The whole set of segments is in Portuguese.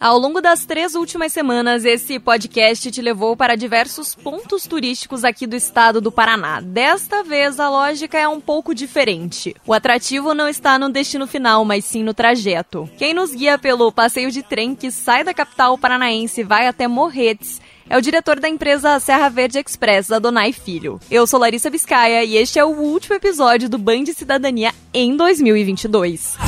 Ao longo das três últimas semanas, esse podcast te levou para diversos pontos turísticos aqui do estado do Paraná. Desta vez, a lógica é um pouco diferente. O atrativo não está no destino final, mas sim no trajeto. Quem nos guia pelo passeio de trem que sai da capital paranaense e vai até Morretes é o diretor da empresa Serra Verde Express, Adonai Filho. Eu sou Larissa Biscaia e este é o último episódio do Band Cidadania em 2022.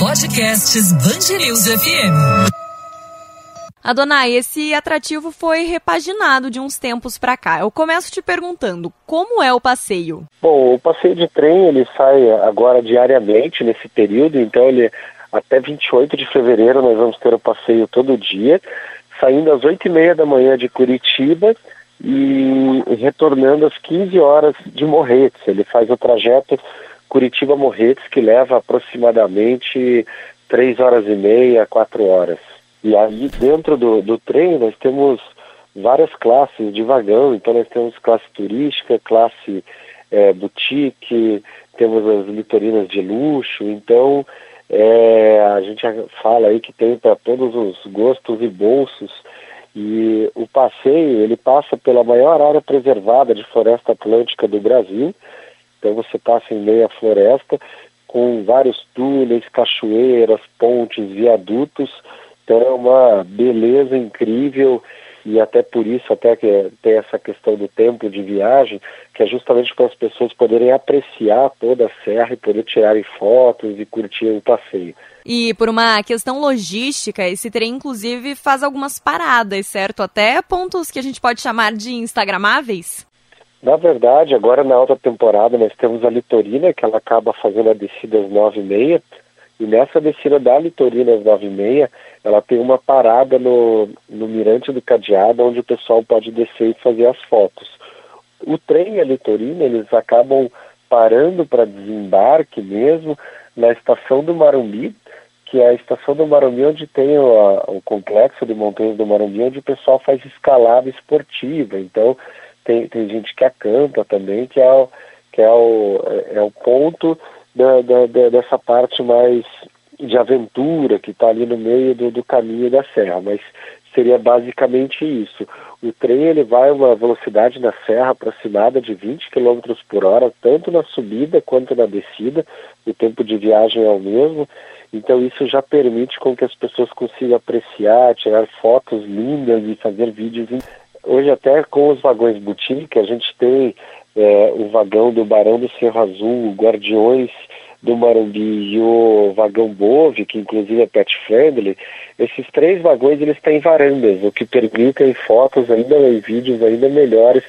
Podcasts Band News FM. Adonai, esse atrativo foi repaginado de uns tempos para cá. Eu começo te perguntando, como é o passeio? Bom, o passeio de trem ele sai agora diariamente nesse período, então ele até 28 de fevereiro nós vamos ter o passeio todo dia, saindo às 8 e meia da manhã de Curitiba e retornando às 15 horas de Morretes. Ele faz o trajeto Curitiba-Morretes, que leva aproximadamente 3 horas e meia, 4 horas. E aí dentro do, do trem nós temos várias classes de vagão, então nós temos classe turística, classe é, boutique, temos as litorinas de luxo, então é, a gente fala aí que tem para todos os gostos e bolsos. E o passeio ele passa pela maior área preservada de floresta atlântica do Brasil. Então você passa em meia floresta com vários túneis, cachoeiras, pontes, viadutos. Então é uma beleza incrível e até por isso até que tem essa questão do tempo de viagem, que é justamente para as pessoas poderem apreciar toda a serra e poder tirarem fotos e curtir o passeio. E por uma questão logística, esse trem inclusive faz algumas paradas, certo? Até pontos que a gente pode chamar de instagramáveis? Na verdade, agora na alta temporada nós temos a Litorina, que ela acaba fazendo a descida às nove e meia, e nessa descida da Litorina às nove e meia, ela tem uma parada no, no Mirante do Cadeado, onde o pessoal pode descer e fazer as fotos. O trem e a Litorina, eles acabam parando para desembarque mesmo na estação do Marumbi, que é a estação do Marumbi onde tem o, o complexo de montanhas do Marumbi, onde o pessoal faz escalada esportiva. Então, tem, tem gente que acampa também, que é o, que é o, é, é o ponto da, da, da, dessa parte mais de aventura que está ali no meio do, do caminho da serra, mas seria basicamente isso. O trem ele vai a uma velocidade na serra aproximada de 20 km por hora, tanto na subida quanto na descida, o tempo de viagem é o mesmo, então isso já permite com que as pessoas consigam apreciar, tirar fotos lindas e fazer vídeos. Hoje até com os vagões boutique, a gente tem é, o vagão do Barão do Cerro Azul, Guardiões do Marumbi e o vagão Bove, que inclusive é pet friendly, esses três vagões eles têm varandas, o que permitem fotos ainda e vídeos ainda melhores,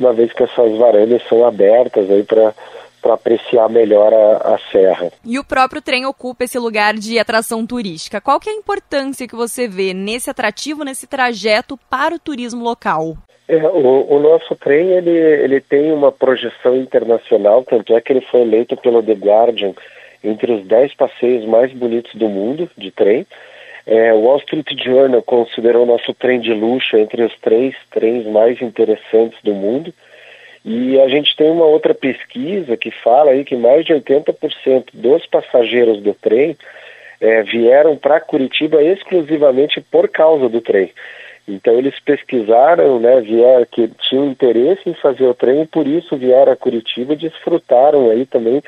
uma vez que essas varandas são abertas aí para para apreciar melhor a, a, serra. E o próprio trem ocupa esse lugar de atração turística. Qual que é a importância que você vê nesse atrativo, nesse trajeto para o turismo local? É, o, o, nosso trem ele, ele tem uma projeção internacional, tanto é que ele foi eleito pelo The Guardian entre os 10 passeios mais bonitos do mundo de trem. É, o Wall Street Journal considerou nosso trem de luxo entre os três trens mais interessantes do mundo. E a gente tem uma outra pesquisa que fala aí que mais de 80% dos passageiros do trem é, vieram para Curitiba exclusivamente por causa do trem. Então eles pesquisaram, né, vieram que tinham interesse em fazer o trem e por isso vieram a Curitiba e desfrutaram aí também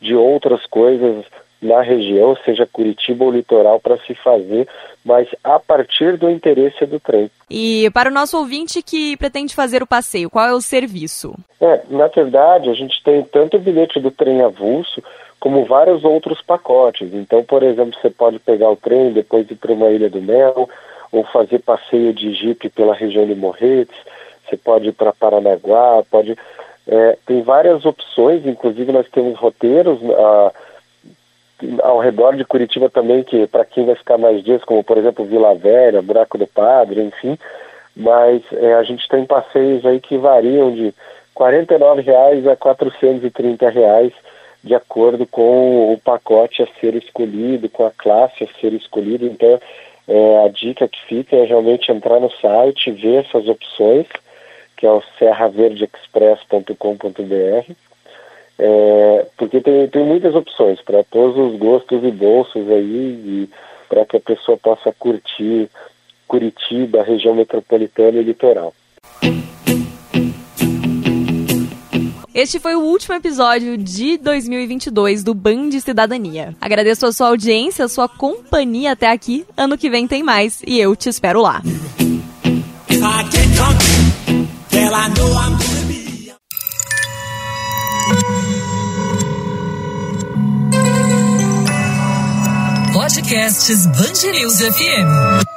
de outras coisas na região, seja Curitiba ou litoral, para se fazer, mas a partir do interesse do trem. E para o nosso ouvinte que pretende fazer o passeio, qual é o serviço? É, na verdade, a gente tem tanto o bilhete do trem avulso, como vários outros pacotes. Então, por exemplo, você pode pegar o trem, depois ir para uma Ilha do Mel, ou fazer passeio de jipe pela região de Morretes, você pode ir para Paranaguá, pode. É, tem várias opções, inclusive nós temos roteiros a, ao redor de Curitiba também, que para quem vai ficar mais dias, como por exemplo Vila Velha, Buraco do Padre, enfim, mas é, a gente tem passeios aí que variam de R$ reais a R$ reais de acordo com o pacote a ser escolhido, com a classe a ser escolhida. Então, é, a dica que fica é realmente entrar no site, ver essas opções, que é o serraverdeexpress.com.br, é, porque tem, tem muitas opções para todos os gostos e bolsos aí, para que a pessoa possa curtir Curitiba, região metropolitana e litoral. Este foi o último episódio de 2022 do Band Cidadania. Agradeço a sua audiência, a sua companhia até aqui. Ano que vem tem mais e eu te espero lá. Podcasts Band FM.